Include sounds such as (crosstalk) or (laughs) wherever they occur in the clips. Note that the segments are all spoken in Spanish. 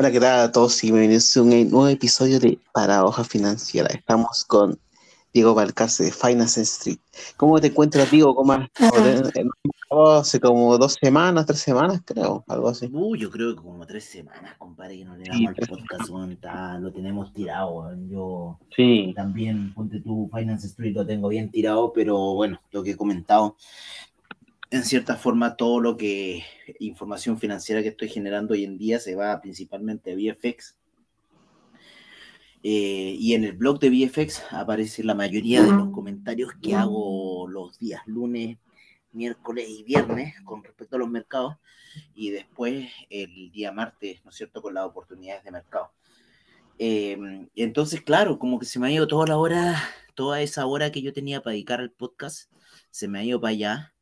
Hola, ¿qué tal a todos? Sí, me viene un nuevo episodio de Para Hoja Financiera. Estamos con Diego Balcarce de Finance Street. ¿Cómo te encuentras, Diego? ¿Cómo has hace como dos semanas, tres semanas, creo, algo así. Uy, yo creo que como tres semanas, compadre, que no le damos el podcast, lo tenemos tirado. Yo sí. también, ponte tú, Finance Street lo tengo bien tirado, pero bueno, lo que he comentado, en cierta forma todo lo que información financiera que estoy generando hoy en día se va principalmente a VFX. Eh, y en el blog de VFX aparece la mayoría de los comentarios que hago los días lunes, miércoles y viernes con respecto a los mercados. Y después el día martes, ¿no es cierto?, con las oportunidades de mercado. Em, entonces, claro, como que se me ha ido toda la hora, toda esa hora que yo tenía para dedicar al podcast, se me ha ido para allá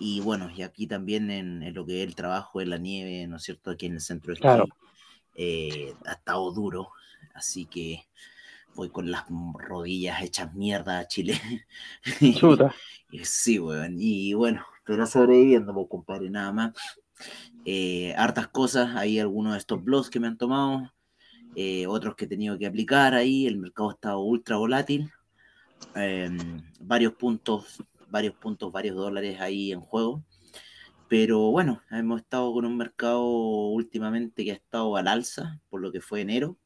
y bueno, y aquí también en, lo que es el trabajo en la nieve, ¿no es cierto? Aquí en el centro de claro. Eh, ha estado duro, así que voy con las rodillas hechas mierda a Chile. (laughs) Chuta. sí, weón. Y bueno, pero sobreviviendo, compadre, nada más. Eh, hartas cosas, hay algunos de estos blogs que me han tomado, eh, otros que he tenido que aplicar ahí, el mercado está ultra volátil, em, varios puntos varios puntos, varios dólares ahí en juego. Pero bueno, hemos estado con un mercado últimamente que ha estado al alza, por lo que fue enero.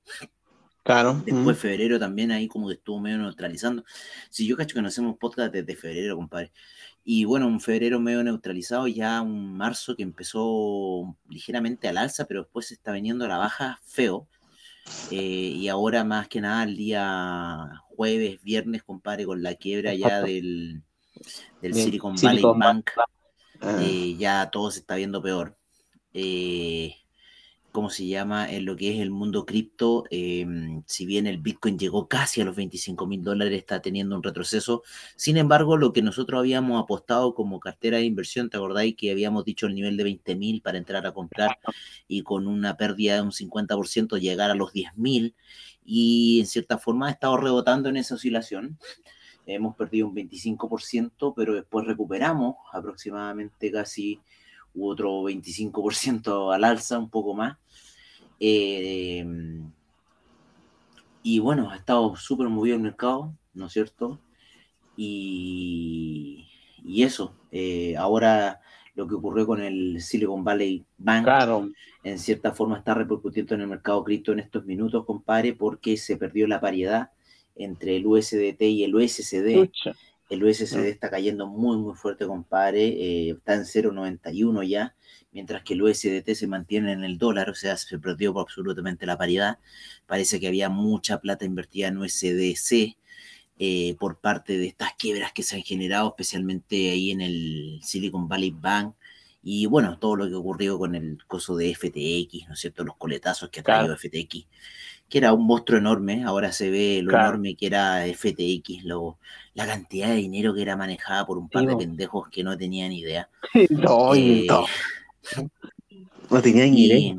Claro. Después febrero también ahí como que estuvo medio neutralizando. Si yo cacho que no hacemos podcast desde febrero, compadre. Y bueno, un febrero medio neutralizado, ya un marzo que empezó ligeramente al alza, pero después se está viniendo a la baja feo. Eh, y ahora más que nada el día jueves, viernes, compadre, con la quiebra ya del, del Silicon Valley Bank, ah. eh, ya todo se está viendo peor. Eh, ¿Cómo se llama? En lo que es el mundo cripto, em, si bien el Bitcoin llegó casi a los 25 mil dólares, está teniendo un retroceso. Sin embargo, lo que nosotros habíamos apostado como cartera de inversión, ¿te acordáis que habíamos dicho el nivel de 20 mil para entrar a comprar y con una pérdida de un 50% llegar a los 10 mil? Y en cierta forma ha estado rebotando en esa oscilación hemos perdido un 25%, pero después recuperamos aproximadamente casi otro 25% al alza, un poco más. Eh, y bueno, ha estado súper movido el mercado, ¿no es cierto? Y, eso, eh, ahora lo que ocurrió con el Silicon Valley Bank, en cierta forma está repercutiendo en el mercado cripto en estos minutos, compadre, porque se perdió la paridad entre el USDT y el USCD. El USCD está cayendo muy, muy fuerte, compadre. Eh, está en 0,91 ya, mientras que el USDT se mantiene en el dólar, o sea, se perdió absolutamente la paridad. Parece que había mucha plata invertida en USDC eh, por parte de estas quiebras que se han generado, especialmente ahí en el Silicon Valley Bank. Y bueno, todo lo que ocurrió con el coso de FTX, ¿no es cierto? Los coletazos que ha traído FTX que era un monstruo enorme, ahora se ve lo enorme que era FTX, lo, la cantidad de dinero que era manejada por un par de pendejos que no tenían idea. (laughs) No, eh, no. no tenían idea.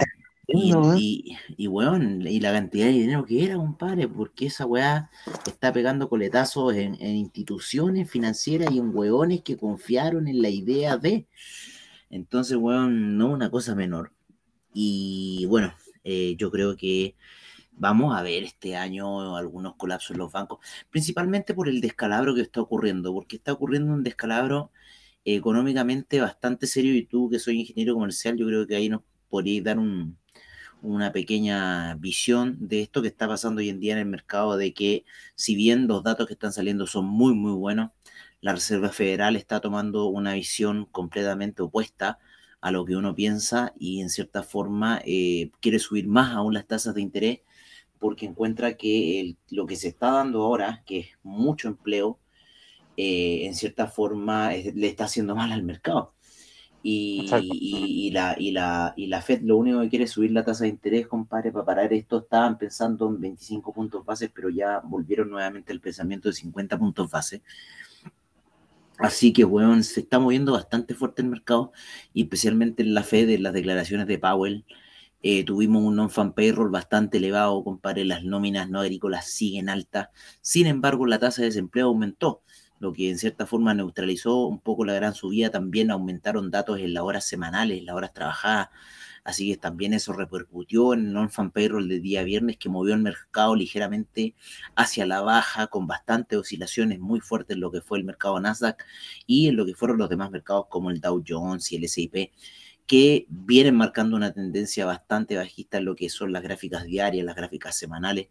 Y, y, y, y, la cantidad de dinero que era, compadre, porque esa weá está pegando coletazos en, instituciones financieras y en weones que confiaron en la idea de. Entonces, weón, no una cosa menor. Y bueno, eh, yo creo que vamos a ver este año algunos colapsos en los bancos, principalmente por el descalabro que está ocurriendo, porque está ocurriendo un descalabro económicamente bastante serio y tú que soy ingeniero comercial, yo creo que ahí nos podríais dar una pequeña visión de esto que está pasando hoy en día en el mercado, de que si bien los datos que están saliendo son muy, muy buenos, la Reserva Federal está tomando una visión completamente opuesta a lo que uno piensa y en cierta forma eh, quiere subir más aún las tasas de interés porque encuentra que lo que se está dando ahora, que es mucho empleo, eh, en cierta forma le está haciendo mal al mercado. Y, y, la, y, la, y la Fed lo único que quiere es subir la tasa de interés, compadre, para parar esto. Estaban pensando en 25 puntos base, pero ya volvieron nuevamente el pensamiento de 50 puntos base. Así que, weón, se está moviendo bastante fuerte el mercado, y especialmente en la Fed, en las declaraciones de Powell, eh, tuvimos un non-fan payroll bastante elevado, compadre, las nóminas no agrícolas siguen altas. Sin embargo, la tasa de desempleo aumentó, lo que en cierta forma neutralizó un poco la gran subida. También aumentaron datos en las horas semanales, las horas trabajadas. Así que también eso repercutió en el non-fan payroll del día viernes que movió el mercado ligeramente hacia la baja con bastantes oscilaciones muy fuertes en lo que fue el mercado Nasdaq y en lo que fueron los demás mercados como el Dow Jones y el S&P que vienen marcando una tendencia bastante bajista en lo que son las gráficas diarias, las gráficas semanales,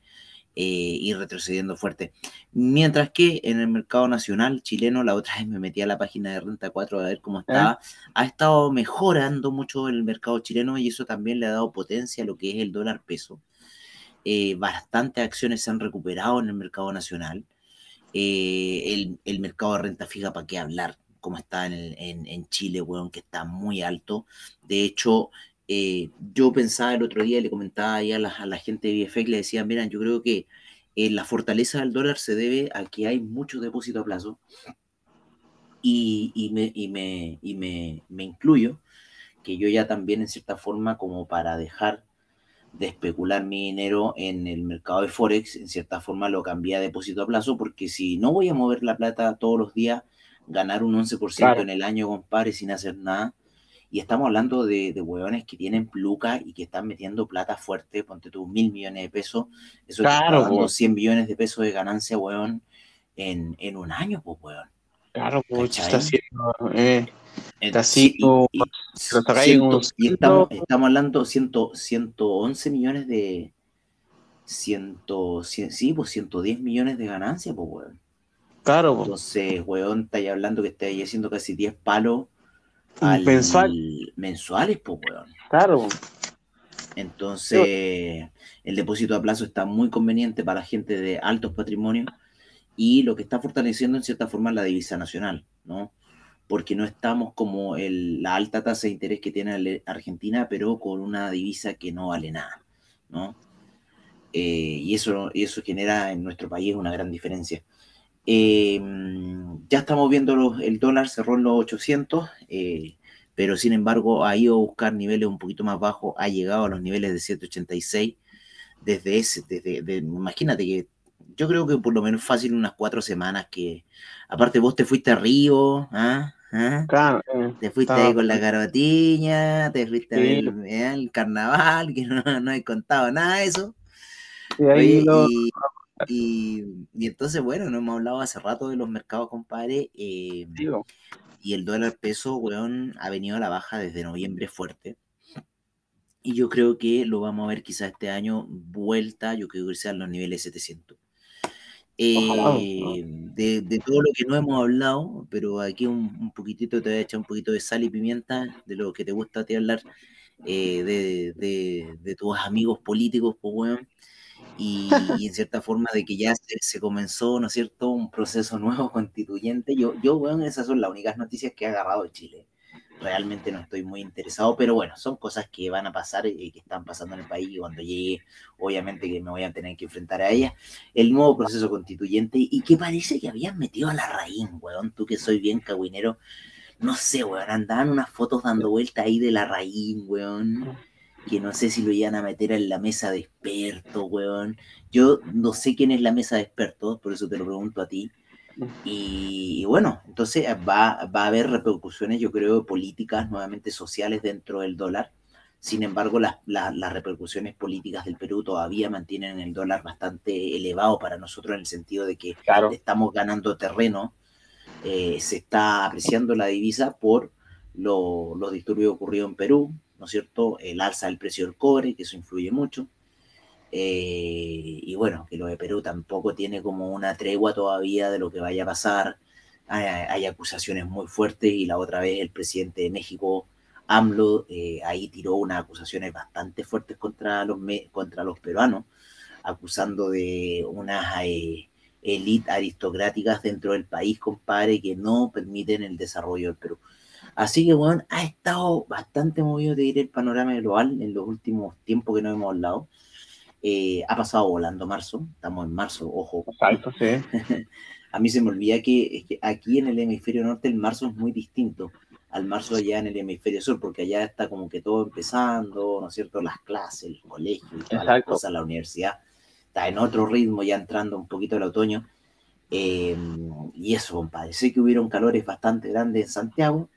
eh, y retrocediendo fuerte. Mientras que en el mercado nacional chileno, la otra (laughs) vez me metí a la página de Renta 4 a ver cómo ¿Eh? estaba, ha estado mejorando mucho el mercado chileno y eso también le ha dado potencia a lo que es el dólar peso. Eh, bastantes acciones se han recuperado en el mercado nacional. El, el, mercado de renta fija, ¿para qué hablar? Como está en, en, Chile, weón, que está muy alto. De hecho, eh, yo pensaba el otro día, le comentaba ahí a la, a la gente de BFX, le decía, miren, yo creo que eh, la fortaleza del dólar se debe a que hay mucho depósito a plazo y, y, me, y, me, y me, me, incluyo, que yo ya también en cierta forma como para dejar de especular mi dinero en el mercado de Forex, en cierta forma lo cambié a depósito a plazo, porque si no voy a mover la plata todos los días, ganar un 11% en el año, compadre, sin hacer nada, y estamos hablando de, de hueones que tienen pluca y que están metiendo plata fuerte, ponte tú mil millones de pesos, eso claro, está dando 100 millones de pesos de ganancia, hueón, en, en un año, pues, hueón. Claro, pues, está haciendo, eh, está así, y, y, estamos, estamos hablando de 111 millones de, 100, 100, sí, pues 110 millones de ganancia, pues, hueón. Claro. Entonces, hueón, estáis hablando que estáis haciendo casi 10 palos mensual. mensuales, pues, weón. Claro. Entonces, el depósito a plazo está muy conveniente para la gente de altos patrimonios y lo que está fortaleciendo en cierta forma la divisa nacional, ¿no? Porque no estamos como el, la alta tasa de interés que tiene Argentina, pero con una divisa que no vale nada, ¿no? Eh, y, eso, y eso genera en nuestro país una gran diferencia. Em, ya estamos viendo el dólar cerró en los 800, eh, pero sin embargo ha ido a buscar niveles un poquito más bajos, ha llegado a los niveles de 786 desde ese, desde, imagínate que yo creo que por lo menos fácil unas cuatro semanas que, aparte vos te fuiste a Río, ¿ah? ¿Ah? Claro, eh, te fuiste ahí con la carotiña, te fuiste a ver el, carnaval, que no, no he contado nada de eso. ahí y, y, entonces, bueno, no hemos hablado hace rato de los mercados, compadre. Eh, y el dólar peso, weón, ha venido a la baja desde noviembre fuerte. Y yo creo que lo vamos a ver quizás este año vuelta, yo creo que sea los niveles 700. Eh, de, todo lo que no hemos hablado, pero aquí un, poquitito te voy a echar un poquito de sal y pimienta de lo que te gusta a ti hablar, eh, de, de, de, tus amigos políticos, pues, weón y, en cierta forma de que ya se, comenzó, ¿no es cierto?, un proceso nuevo (laughs) constituyente. Yo, yo, bueno, esas son las únicas noticias que ha agarrado Chile. Realmente no estoy muy interesado, pero bueno, son cosas que van a pasar y que están pasando en el país y cuando llegue, obviamente que me voy a tener que enfrentar a ellas. El nuevo proceso constituyente y que parece que habían metido a la raíz, weón, tú que soy bien cagüinero, no sé, weón, andaban unas fotos dando vuelta ahí de la raíz, weón que no sé si lo iban a meter en la mesa de expertos, weón. Yo no sé quién es la mesa de expertos, por eso te lo pregunto a ti. Y, bueno, entonces va, va, a haber repercusiones, yo creo, políticas, nuevamente sociales dentro del dólar. Sin embargo, las, las repercusiones políticas del Perú todavía mantienen el dólar bastante elevado para nosotros en el sentido de que estamos ganando terreno, eh, se está apreciando la divisa por los disturbios ocurridos en Perú, ¿no es cierto? El alza del precio del cobre, que eso influye mucho. Eh, y bueno, que lo de Perú tampoco tiene como una tregua todavía de lo que vaya a pasar. Hay, acusaciones muy fuertes y la otra vez el presidente de México, AMLO, eh, ahí tiró unas acusaciones bastante fuertes contra los, contra los peruanos, acusando de unas eh, élites aristocráticas dentro del país, compadre, que no permiten el desarrollo del Perú. Así que, bueno, ha estado bastante movido, de ir el panorama global en los últimos tiempos que no hemos hablado. Eh, ha pasado volando marzo, estamos en marzo, ojo. Exacto, sí. (laughs) A mí se me olvida que, que, aquí en el hemisferio norte el marzo es muy distinto al marzo allá en el hemisferio sur, porque allá está como que todo empezando, ¿no es cierto? Las clases, el colegio, todas las cosas, la universidad. Está en otro ritmo, ya entrando un poquito el otoño. Eh, y eso, compadre. Sé que hubieron calores bastante grandes en Santiago,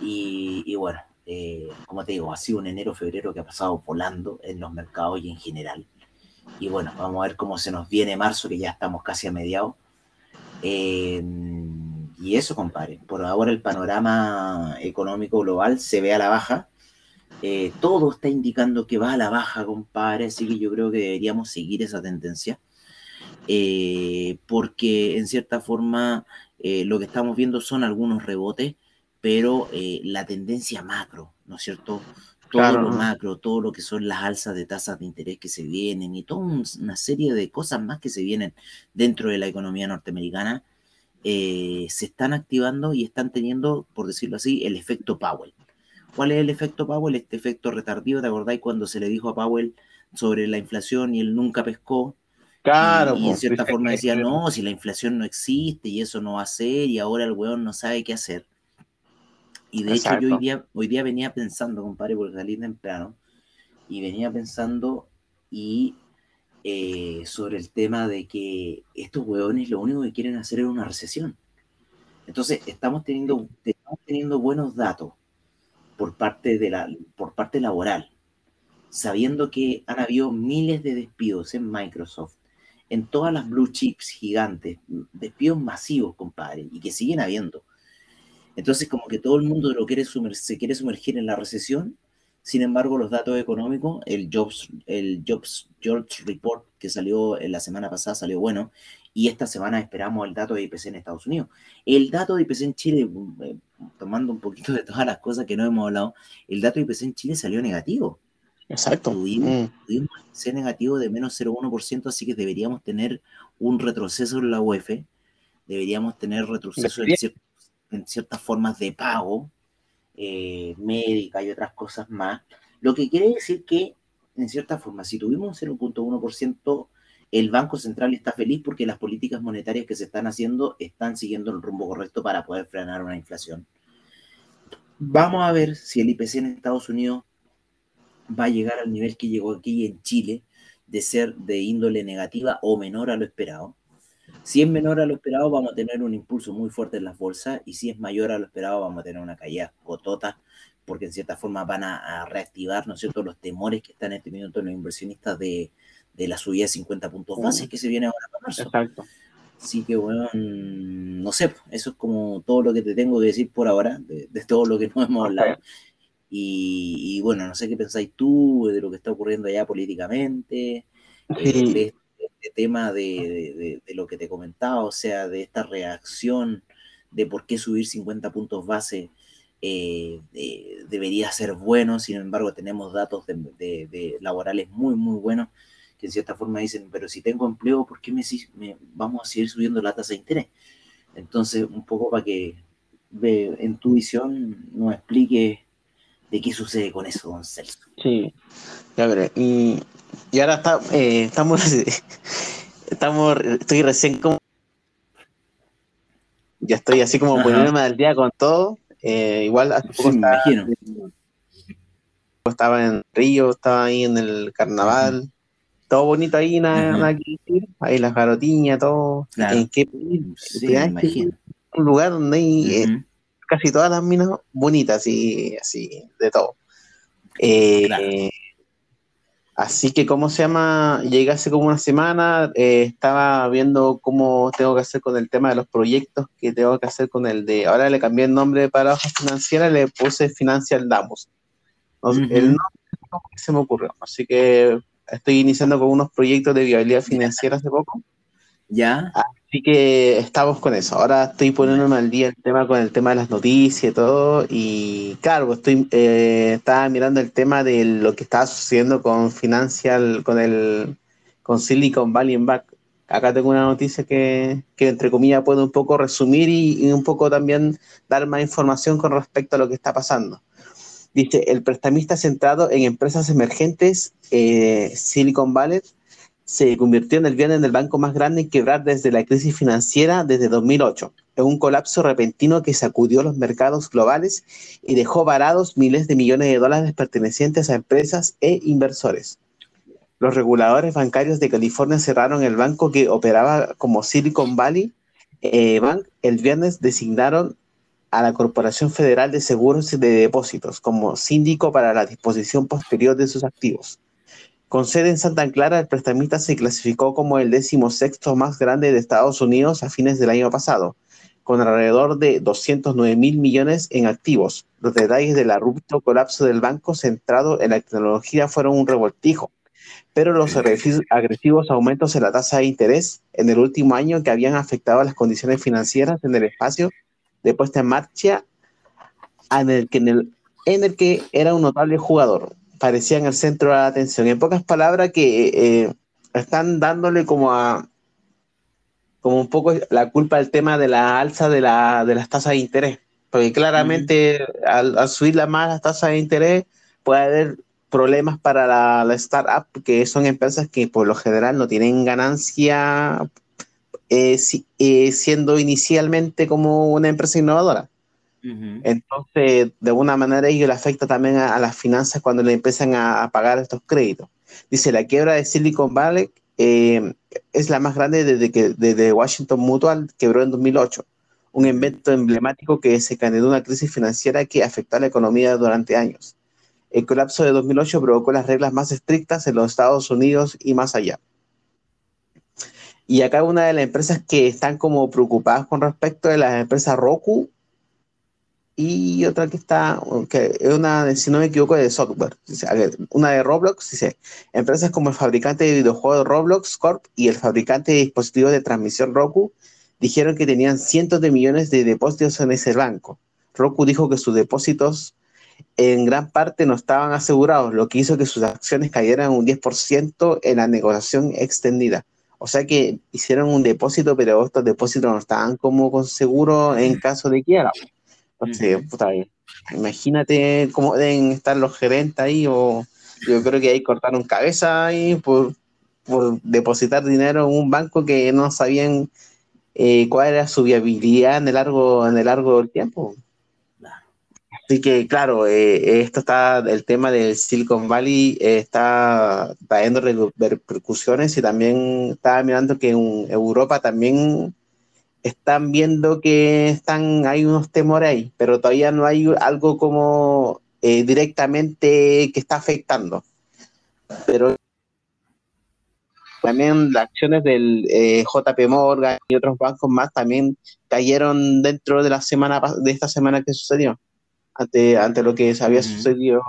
y, bueno, Eh, como te digo, ha sido un enero, febrero que ha pasado volando en los mercados y en general. Y bueno, vamos a ver cómo se nos viene marzo, que ya estamos casi a mediados. Eh, y eso, compadre, por ahora el panorama económico global se ve a la baja. Eh, todo está indicando que va a la baja, compadre, así que yo creo que deberíamos seguir esa tendencia. porque en cierta forma lo que estamos viendo son algunos rebotes pero eh, la tendencia macro, ¿no es cierto? Todo lo macro, todo lo que son las alzas de tasas de interés que se vienen y toda una serie de cosas más que se vienen dentro de la economía norteamericana, eh, se están activando y están teniendo, por decirlo así, el efecto Powell. ¿Cuál es el efecto Powell? Este efecto retardivo, ¿te acordáis cuando se le dijo a Powell sobre la inflación y él nunca pescó? Claro. Y, en cierta forma decía, (laughs) no, si la inflación no existe y eso no va a ser y ahora el weón no sabe qué hacer. Y de hecho yo hoy día, hoy día venía pensando, compadre, porque salí temprano, y venía pensando y eh, sobre el tema de que estos hueones lo único que quieren hacer es una recesión. Entonces, estamos teniendo, estamos teniendo buenos datos por parte, de la, por parte laboral, sabiendo que han habido miles de despidos en Microsoft, en todas las blue chips gigantes, despidos masivos, compadre, y que siguen habiendo. Entonces, como que todo el mundo lo quiere se quiere sumergir en la recesión. Sin embargo, los datos económicos, el Jobs, el Jobs George Report que salió la semana pasada salió bueno, y esta semana esperamos el dato de IPC en Estados Unidos. El dato de IPC en Chile, eh, tomando un poquito de todas las cosas que no hemos hablado, el dato de IPC en Chile salió negativo. Exacto. Tuvimos, mm. tuvimos IPC negativo de menos 0,1%, así que deberíamos tener un retroceso en la UEF, deberíamos tener retroceso en cierto en ciertas formas de pago eh, médica y otras cosas más, lo que quiere decir que, en cierta forma, si tuvimos un 0.1%, el Banco Central está feliz porque las políticas monetarias que se están haciendo están siguiendo el rumbo correcto para poder frenar una inflación. Vamos a ver si el IPC en Estados Unidos va a llegar al nivel que llegó aquí en Chile, de ser de índole negativa o menor a lo esperado. Si es menor a lo esperado, vamos a tener un impulso muy fuerte en las bolsas y si es mayor a lo esperado, vamos a tener una caída cotota porque en cierta forma van a, reactivar, ¿no es cierto?, los temores que están en minuto los inversionistas de, la subida de 50 puntos base que se viene ahora para marzo. Exacto. Así que, bueno, no sé, eso es como todo lo que te tengo que decir por ahora, de, todo lo que no hemos hablado. Y, bueno, no sé qué pensáis tú de lo que está ocurriendo allá políticamente. Eh, tema de, lo que te comentaba, o sea, de esta reacción de por qué subir 50 puntos base eh, debería ser bueno, sin embargo tenemos datos de, laborales muy, muy buenos que en cierta forma dicen, pero si tengo empleo, ¿por qué me, vamos a seguir subiendo la tasa de interés? Entonces, un poco para que en tu visión nos explique de qué sucede con eso, don Celso. Sí, ya veré. Y y ahora está, eh, estamos, (laughs) estamos, estoy recién como, ya estoy así como poniéndome al día con todo. Eh, igual hace poco estaba, estaba en Río, estaba ahí en el carnaval, todo bonito ahí, nada, que decir, ahí las garotiñas, todo. ¿En qué Un lugar donde hay eh, casi todas las minas bonitas, y así, de todo. Eh, Así que, ¿cómo se llama? Llegué hace como una semana, eh, estaba viendo cómo tengo que hacer con el tema de los proyectos que tengo que hacer con el de, ahora le cambié el nombre para hoja financiera, le puse Financial Damos. El nombre se me ocurrió, así que estoy iniciando con unos proyectos de viabilidad financiera hace poco. Ya. Así que estamos con eso. Ahora estoy poniéndome al día el tema con el tema de las noticias y todo. Y claro, estoy eh, estaba mirando el tema de lo que estaba sucediendo con Financial, con el con Silicon Valley en Back. Acá tengo una noticia que, que entre comillas puedo un poco resumir y, un poco también dar más información con respecto a lo que está pasando. Dice, el prestamista centrado en empresas emergentes, eh, Silicon Valley, se convirtió en el viernes en el banco más grande en quebrar desde la crisis financiera desde 2008, en un colapso repentino que sacudió los mercados globales y dejó varados miles de millones de dólares pertenecientes a empresas e inversores. Los reguladores bancarios de California cerraron el banco que operaba como Silicon Valley eh, Bank. El viernes designaron a la Corporación Federal de Seguros y de Depósitos como síndico para la disposición posterior de sus activos. Con sede en Santa Clara, el prestamista se clasificó como el decimosexto más grande de Estados Unidos a fines del año pasado, con alrededor de 209 mil millones en activos. Los detalles del abrupto colapso del banco centrado en la tecnología fueron un revoltijo, pero los agresivos aumentos en la tasa de interés en el último año que habían afectado las condiciones financieras en el espacio de puesta en marcha en el que, en el, que era un notable jugador. Parecía en el centro de la atención. En pocas palabras, que eh, están dándole como a como un poco la culpa del tema de la alza de, la, de las tasas de interés. Porque claramente al, subir las más las tasas de interés puede haber problemas para la, la, startup, que son empresas que por lo general no tienen ganancia eh, eh, siendo inicialmente como una empresa innovadora. Entonces, de alguna manera, ello le afecta también a, las finanzas cuando le empiezan a, pagar estos créditos. Dice, la quiebra de Silicon Valley eh, es la más grande desde que desde Washington Mutual quebró en 2008, un evento emblemático que se de una crisis financiera que afectó a la economía durante años. El colapso de 2008 provocó las reglas más estrictas en los Estados Unidos y más allá. Y acá una de las empresas que están como preocupadas con respecto de las empresas Roku y otra que está, que es una, si no me equivoco, de software. Una de Roblox, dice, empresas como el fabricante de videojuegos Roblox Corp y el fabricante de dispositivos de transmisión Roku dijeron que tenían cientos de millones de depósitos en ese banco. Roku dijo que sus depósitos en gran parte no estaban asegurados, lo que hizo que sus acciones cayeran un 10% en la negociación extendida. O sea que hicieron un depósito, pero estos depósitos no estaban como con seguro en caso de quiera. Entonces, puta, imagínate cómo deben estar los gerentes ahí, o yo creo que ahí cortaron cabeza ahí por, depositar dinero en un banco que no sabían eh, cuál era su viabilidad en el largo, en el largo del tiempo. Así que, claro, eh, esto está, el tema del Silicon Valley eh, está trayendo repercusiones y también estaba mirando que en Europa también están viendo que están, hay unos temores ahí, pero todavía no hay algo como eh, directamente que está afectando. Pero también las acciones del JP Morgan y otros bancos más también cayeron dentro de la semana de esta semana que sucedió ante, lo que había sucedido.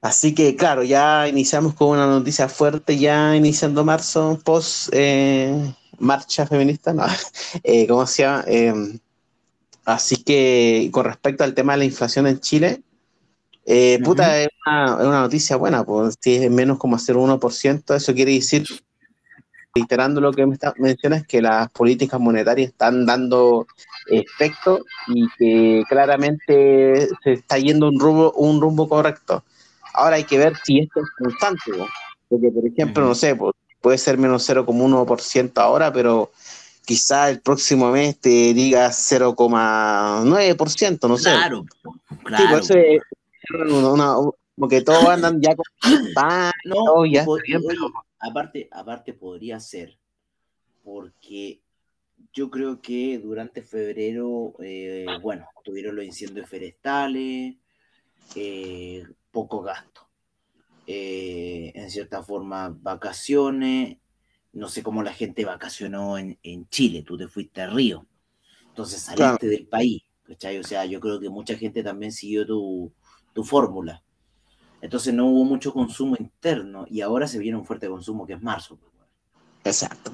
Así que, claro, ya iniciamos con una noticia fuerte, ya iniciando marzo, post eh, marcha feminista, no, (laughs) eh, ¿cómo se llama? Em, así que, con respecto al tema de la inflación en Chile, eh, puta, es una, noticia buena, pues si es menos como 0,1%, eso quiere decir reiterando lo que me mencionas, que las políticas monetarias están dando efecto y que claramente se está yendo un rumbo, un rumbo correcto. Ahora hay que ver si esto es constante, porque por ejemplo, no sé, puede ser menos 0,1% ahora, pero quizá el próximo mes te diga 0,9%, no sé. Claro, claro. Sí, porque todos andan ya con (coughs) no, ya aparte, aparte podría ser, porque yo creo que durante febrero, eh, bueno, tuvieron los incendios forestales, eh, poco gasto. Eh, en cierta forma, vacaciones, no sé cómo la gente vacacionó en, Chile, tú te fuiste a Río, entonces saliste del país, ¿cachai? O sea, yo creo que mucha gente también siguió tu, tu fórmula. Entonces no hubo mucho consumo interno y ahora se viene un fuerte consumo que es marzo. Pues, Exacto.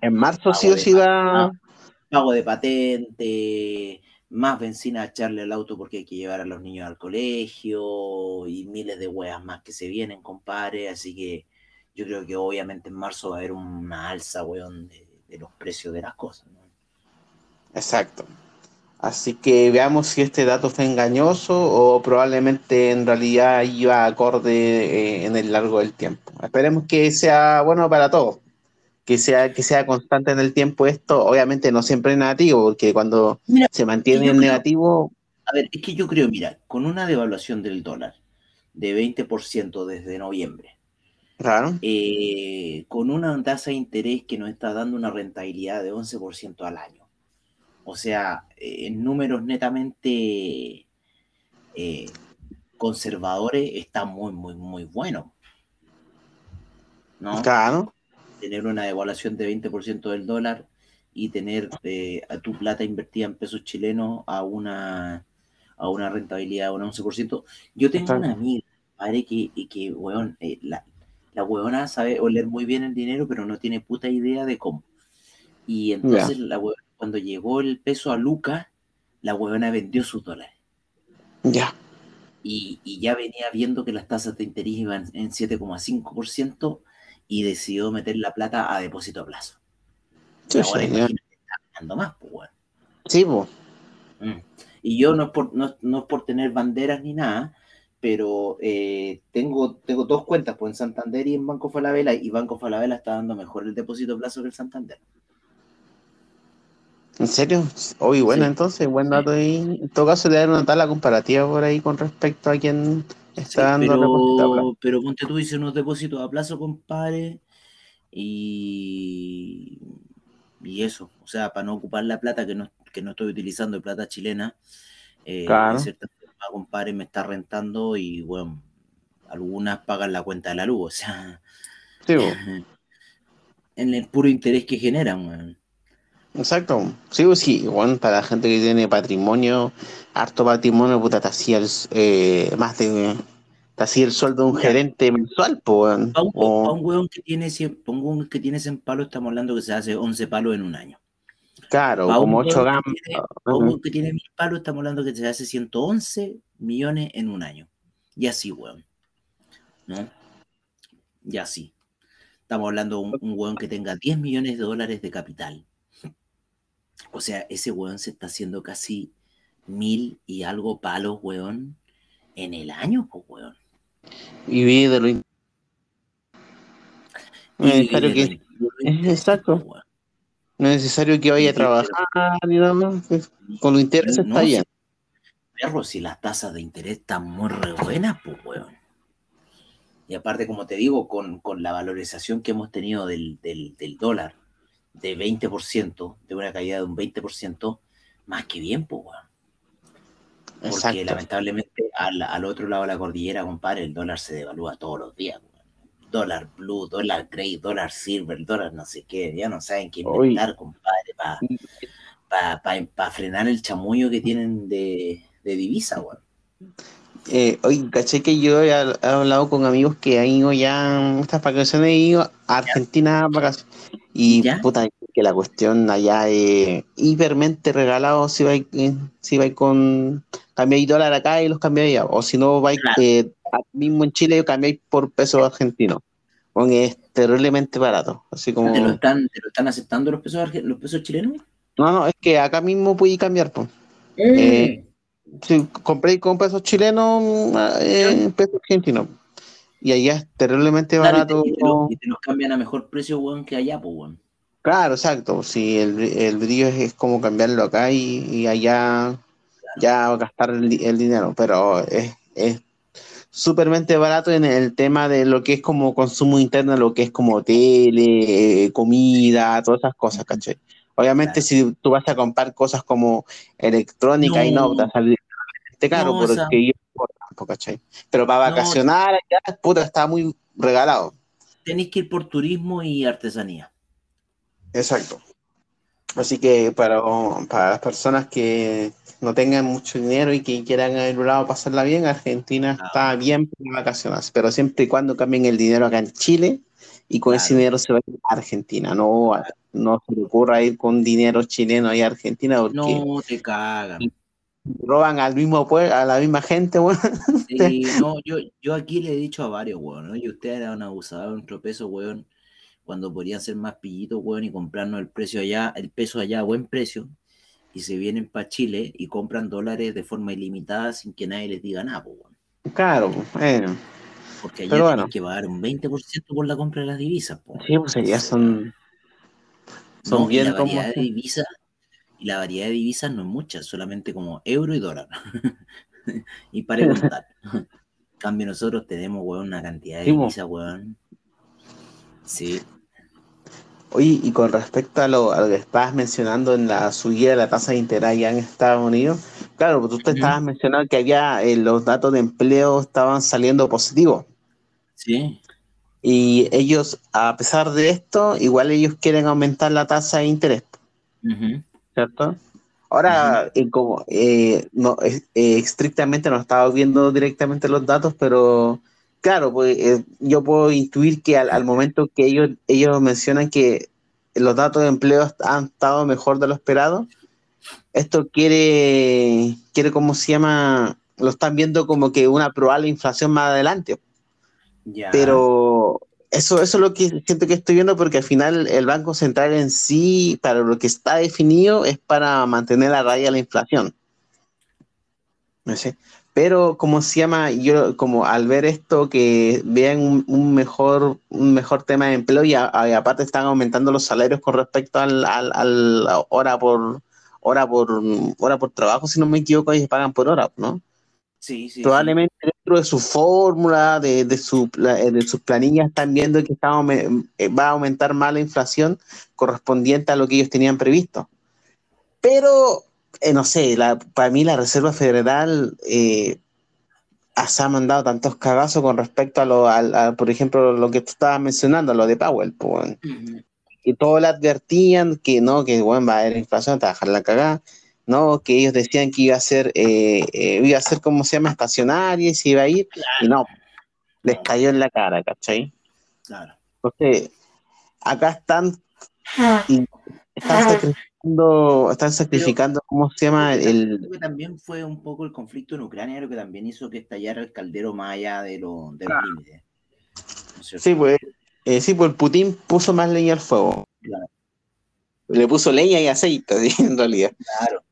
En, marzo sí o sí va... Pago de patente, más benzina a echarle al auto porque hay que llevar a los niños al colegio y miles de hueas más que se vienen, compadre. Así que yo creo que obviamente en marzo va a haber una alza, weón, de, los precios de las cosas. Exacto. Así que veamos si este dato fue engañoso o probablemente en realidad iba acorde eh, en el largo del tiempo. Esperemos que sea bueno para todos, que sea, que sea constante en el tiempo esto, obviamente no siempre es negativo, porque cuando se mantiene en negativo... A ver, es que yo creo, mira, con una devaluación del dólar de 20% desde noviembre, claro. Eh, con una tasa de interés que nos está dando una rentabilidad de 11% al año, O sea, en números netamente eh, conservadores está muy, muy, muy bueno. ¿No? Claro. Tener una devaluación de 20% del dólar y tener eh, a tu plata invertida en pesos chilenos a una, a una rentabilidad de un 11%. Yo tengo una amiga, padre, que, que weón, eh, la, la weona sabe oler muy bien el dinero, pero no tiene puta idea de cómo. Y entonces la cuando llegó el peso a Luca, la weona vendió sus dólares. Ya. Y, y, ya venía viendo que las tasas de interés iban en 7,5% y decidió meter la plata a depósito a plazo. Sí, ahora imagínate, está ganando más, pues. Sí, pues. Y yo no es, por, no, no es por tener banderas ni nada, pero eh, tengo, tengo dos cuentas, pues en Santander y en Banco Falabella, y Banco Falabella está dando mejor el depósito a plazo que el Santander. ¿En serio? Uy, bueno, entonces, buen dato ahí. En todo caso, le dar una tabla comparativa por ahí con respecto a quién está dando pero, Pero ponte tú, dices unos depósitos a plazo, compadre, y, y eso, o sea, para no ocupar la plata que no, que no estoy utilizando, de plata chilena, eh, claro. cierta forma, compadre, me está rentando y, bueno, algunas pagan la cuenta de la luz, o sea, sí, (laughs) en el puro interés que generan. Exacto. Sí, pues sí, bueno, para la gente que tiene patrimonio, harto patrimonio, puta, te hacía eh, más de. Te hacía el sueldo de un gerente mensual, pues. Para un, o... un hueón que tiene 100, un que tiene 100 palos, estamos hablando que se hace 11 palos en un año. Claro, como 8 gambas. Para un que tiene 1000 palos, estamos hablando que se hace 111 millones en un año. Y así, hueón. ¿No? Y así. Estamos hablando de un, un hueón que tenga 10 millones de dólares de capital o sea, ese weón se está haciendo casi mil y algo palos, weón, en el año, pues, weón. Y vive de lo... No es necesario que... Exacto. No es necesario que vaya a trabajar ni nada más. Con los intereses está bien. Perro, si las tasas de interés están muy re buenas, pues, weón. Y aparte, como te digo, con, con la valorización que hemos tenido del, del, del dólar, de 20%, de una caída de un 20%, más que bien, pues, Porque lamentablemente al, otro lado de la cordillera, compadre, el dólar se devalúa todos los días. Dólar blue, dólar gray, dólar silver, dólar no sé qué. Ya no saben qué inventar, compadre, para frenar el chamullo que tienen de, de divisa, weón. Eh, oye, caché que yo he, hablado con amigos que han ido ya estas vacaciones, he ido a Argentina vacaciones. Y puta, que la cuestión allá es hipermente regalado si vais si vais con cambiáis dólar acá y los cambiáis allá. O si no vais eh, mismo en Chile cambiáis por pesos argentinos. es terriblemente barato. Así como... ¿Te lo están, te lo están aceptando los pesos los pesos chilenos? No, no, es que acá mismo podéis cambiar, pues. Eh, si compréis con pesos chilenos, eh, pesos argentinos. Y allá es terriblemente barato. Y te, los cambian a mejor precio, weón, que allá, pues, weón. Claro, exacto. Si el, el brillo es, como cambiarlo acá y, allá ya gastar el, dinero, pero es, es súpermente barato en el tema de lo que es como consumo interno, lo que es como tele, comida, todas esas cosas, ¿cachai? Obviamente si tú vas a comprar cosas como electrónica y no, te va a salir caro, porque yo pero para vacacionar allá, puta, está muy regalado. Tenéis que ir por turismo y artesanía. Exacto. Así que para, para las personas que no tengan mucho dinero y que quieran ir a un lado pasarla bien, Argentina ah. está bien para vacaciones, pero siempre y cuando cambien el dinero acá en Chile y con ese dinero se va a Argentina, no, no se le ocurra ir con dinero chileno ahí a Argentina porque no te cagan roban al mismo a la misma gente, weón. (laughs) Sí, no, yo, yo aquí le he dicho a varios, weón, ¿no? y ustedes eran abusados de nuestro peso, weón, cuando podrían ser más pillitos, weón, y comprarnos el precio allá, el peso allá a buen precio, y se vienen para Chile y compran dólares de forma ilimitada sin que nadie les diga nada, weón. Claro, bueno. Porque allá tienen que pagar un 20% por la compra de las divisas, weón. Sí, pues allá son... Son bien como... de divisas y la variedad de divisas no es mucha, solamente como euro y dólar. (laughs) y para contar. en cambio, nosotros tenemos, weón, una cantidad de divisas, weón. Sí. Oye, y con respecto a lo, que estabas mencionando en la subida de la tasa de interés allá en Estados Unidos, claro, pues tú te estabas mencionando que había eh, los datos de empleo estaban saliendo positivos. Sí. Y ellos, a pesar de esto, igual ellos quieren aumentar la tasa de interés. ¿Cierto? Ahora, eh, como eh, no, estrictamente no estaba viendo directamente los datos, pero claro, pues eh, yo puedo intuir que al, momento que ellos, ellos mencionan que los datos de empleo han estado mejor de lo esperado, esto quiere, quiere ¿cómo se llama? Lo están viendo como que una probable inflación más adelante. Pero eso, eso es lo que siento que estoy viendo porque al final el Banco Central en sí, para lo que está definido, es para mantener a raya la inflación. No sé. Pero, ¿cómo se llama? Yo, como al ver esto, que vean un, mejor, un mejor tema de empleo y, aparte están aumentando los salarios con respecto al, al, hora por hora por hora por trabajo, si no me equivoco, ellos pagan por hora, ¿no? Sí, sí. Probablemente dentro de su fórmula, de, de, su, de sus planillas, están viendo que está, eh, va a aumentar más la inflación correspondiente a lo que ellos tenían previsto. Pero eh, no sé, la, para mí la Reserva Federal eh, se ha mandado tantos cagazos con respecto a lo, por ejemplo, lo que tú estabas mencionando, lo de Powell. Pues, Y todos le advertían que no, que bueno, va a haber inflación, te va a dejar la cagada. No, que ellos decían que iba a ser, eh, iba a ser como se llama, estacionaria y se iba a ir. Y no, les cayó en la cara, ¿cachai? Claro. Entonces, acá están, están están sacrificando, ¿cómo se llama? El... que también fue un poco el conflicto en Ucrania, lo que también hizo que estallara el caldero más allá de, lo, de los límites. sí, pues, eh, sí, pues Putin puso más leña al fuego. Le puso leña y aceite, (laughs) en realidad. Claro.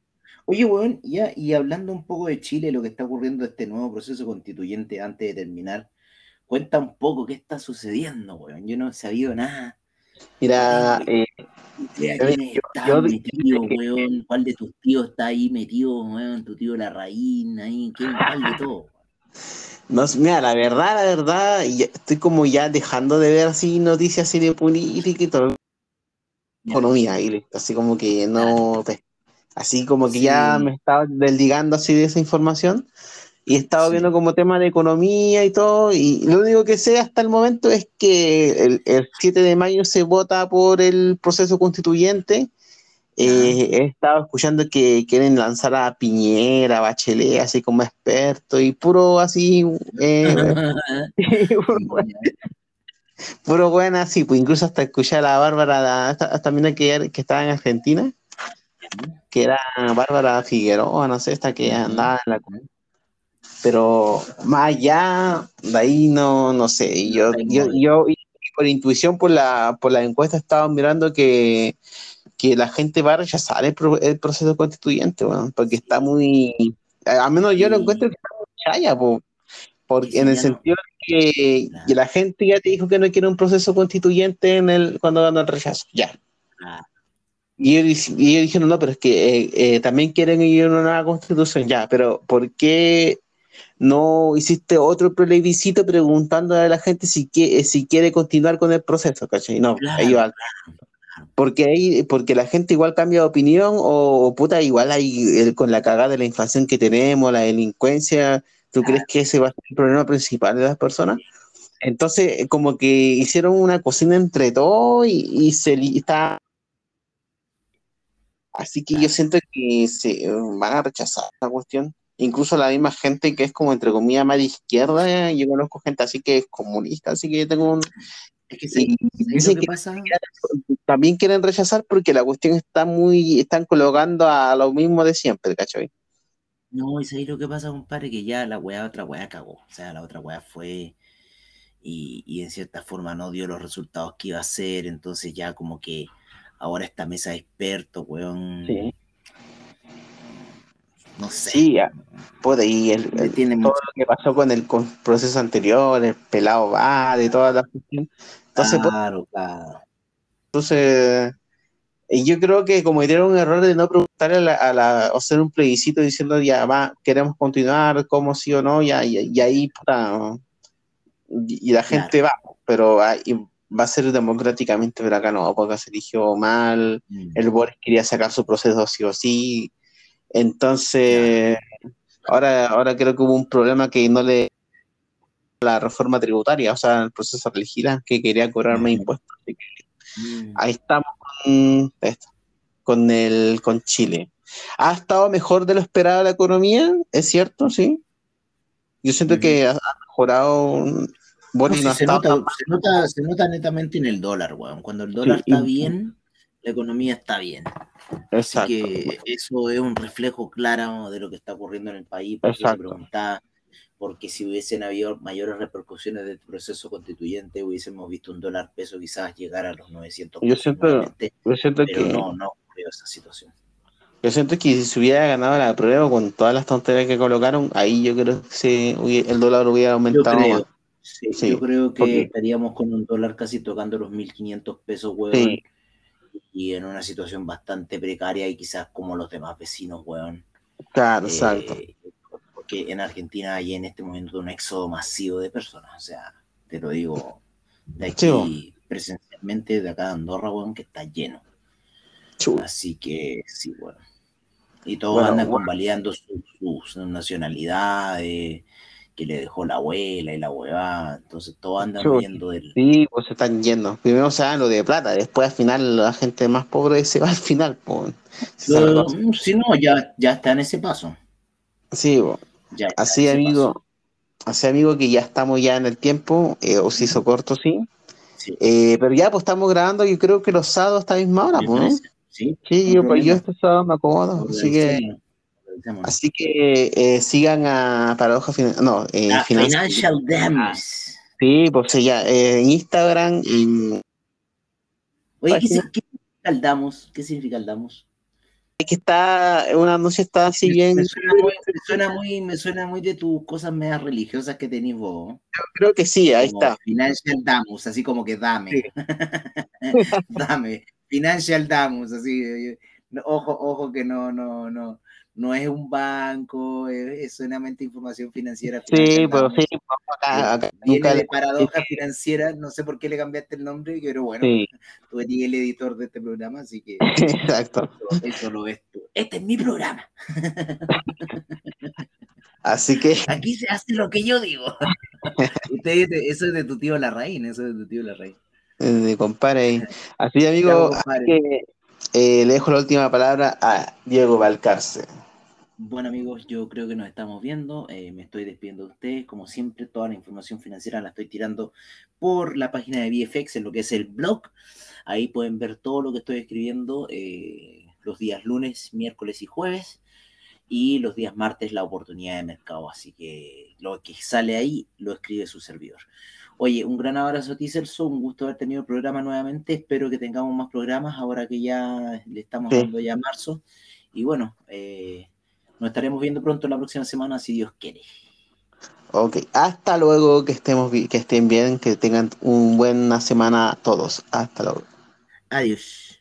Oye, weón, ya, y hablando un poco de Chile, lo que está ocurriendo este nuevo proceso constituyente antes de terminar, cuenta un poco qué está sucediendo, weón. Yo no he sabido nada. Mira, eh, yo, metido, weón? ¿Cuál de tus tíos está ahí metido, weón? Tu tío la reina, ahí, ¿qué? ¿Cuál de todo? No, mira, la verdad, la verdad, estoy como ya dejando de ver así noticias así de política y todo. Economía, y así como que no, así como que ya me estaba desligando así de esa información y he estado viendo como tema de economía y todo, y lo único que sé hasta el momento es que el, 7 de mayo se vota por el proceso constituyente. Eh, he estado escuchando que quieren lanzar a Piñera, Bachelet, así como experto, y puro así, eh, (laughs) (laughs) puro, bueno así, pues incluso hasta escuché a la Bárbara, hasta, hasta que, que estaba en Argentina, que era Bárbara Figueroa, no sé, esta que andaba en la pero más allá de ahí no, no sé. Yo, yo, yo, por intuición, por la, por la encuesta, estaba mirando que, que la gente va a rechazar el, el proceso constituyente, bueno, porque está muy. Al menos yo lo encuentro que está muy chaya, porque en el sentido de que, la gente ya te dijo que no quiere un proceso constituyente en el, cuando ganó el rechazo, ya. Y ellos, y dijeron, no, pero es que eh, eh, también quieren ir a una nueva constitución, ya, pero ¿por qué no hiciste otro plebiscito preguntando a la gente si, quiere, si quiere continuar con el proceso, ¿cachai? No, porque ahí, porque la gente igual cambia de opinión o, puta, igual hay con la cagada de la inflación que tenemos, la delincuencia, ¿tú crees que ese va a ser el problema principal de las personas? Entonces, como que hicieron una cocina entre todos y, se está... Así que yo siento que se van a rechazar la cuestión incluso la misma gente que es como entre comillas más de izquierda, yo conozco gente así que es comunista, así que yo tengo un... Es que también quieren rechazar porque la cuestión está muy, están colocando a lo mismo de siempre, ¿cachai? No, y ahí lo que pasa, compadre, que ya la weá, otra weá cagó. O sea, la otra weá fue y, y, en cierta forma no dio los resultados que iba a ser. Entonces ya como que ahora esta mesa de expertos, weón, sí. No sé. Sí, puede, y el, todo lo que pasó con el proceso anterior, el pelado va de toda la cuestión. Entonces, claro, claro. Entonces, yo creo que cometieron un error de no preguntarle a la, o hacer un plebiscito diciendo ya va, queremos continuar, cómo sí o no, y, y, ahí puta, y, la gente va, pero va a ser democráticamente, pero acá no, porque se eligió mal, mm. el Boris quería sacar su proceso sí o sí, entonces ahora, ahora creo que hubo un problema que no le la reforma tributaria, o sea, el proceso de elegir que quería cobrar más impuestos. Mm. Ahí estamos con esto, con el con Chile. ¿Ha estado mejor de lo esperado la economía? ¿Es cierto? Sí. Yo siento que ha mejorado se, nota, netamente en el dólar, weón. Cuando el dólar está bien, la economía está bien. Así que eso es un reflejo claro de lo que está ocurriendo en el país. Porque si hubiesen habido mayores repercusiones del proceso constituyente, hubiésemos visto un dólar peso quizás llegar a los 900 Yo siento, yo siento que no, no ocurrió esa situación. Yo siento que si se hubiera ganado la prueba con todas las tonterías que colocaron, ahí yo creo que el dólar hubiera aumentado Sí, yo creo que estaríamos con un dólar casi tocando los 1.500 pesos, weón. Y en una situación bastante precaria y quizás como los demás vecinos, weón. Claro, exacto. Eh, porque en Argentina hay en este momento un éxodo masivo de personas. O sea, te lo digo de aquí presencialmente, de acá de Andorra, weón, que está lleno. Así que sí, weón. Y todos andan convalidando sus su nacionalidades que le dejó la abuela y la huevada, entonces todos andan viendo del... Sí, pues se están yendo. Primero se dan lo de plata, después al final la gente más pobre se va al final. Pues. Si, no, ya, ya está en ese paso. Sí, así amigo, así amigo que ya estamos ya en el tiempo, eh, o se hizo corto, sí. Eh, pero ya pues estamos grabando, yo creo que los sábados a esta misma hora, pues, Sí, sí yo, yo este sábado me acomodo, así que... Así que eh, sigan a Paradoja. No, eh, Financial Dams. Sí, pues ya, eh, en Instagram. En... Oye, ¿qué, significa el Damos? ¿Qué significa el Damos? Es que está, una noche está así bien. Me suena, muy, me suena muy, de tus cosas medias religiosas que tenés vos. Yo creo que sí, ahí está. Financial Damos, así como que dame. (laughs) dame. Financial Damos, así. Ojo, ojo que no, no, no no es un banco, es, solamente información financiera. Sí, pero sí, acá, Viene de paradoja financiera, no sé por qué le cambiaste el nombre, pero bueno, tú eres el editor de este programa, así que. (laughs) Exacto. Eso, lo ves tú. Este es mi programa. (laughs) Así que. (laughs) Aquí se hace lo que yo digo. Usted, eso es de tu tío Larraín, eso es de tu tío Larraín. De compadre. Así, amigo, así que, eh, le dejo la última palabra a Diego Valcarce. Bueno amigos, yo creo que nos estamos viendo, eh, me estoy despidiendo de ustedes, como siempre toda la información financiera la estoy tirando por la página de VFX en lo que es el blog, ahí pueden ver todo lo que estoy escribiendo eh, los días lunes, miércoles y jueves y los días martes la oportunidad de mercado, así que lo que sale ahí lo escribe su servidor. Oye, un gran abrazo a ti Celso, un gusto haber tenido el programa nuevamente, espero que tengamos más programas ahora que ya le estamos dando ya marzo. Y bueno, eh, nos estaremos viendo pronto la próxima semana, si Dios quiere. Ok, hasta luego, que, estemos, que estén bien, que tengan una buena semana todos. Hasta luego. Adiós.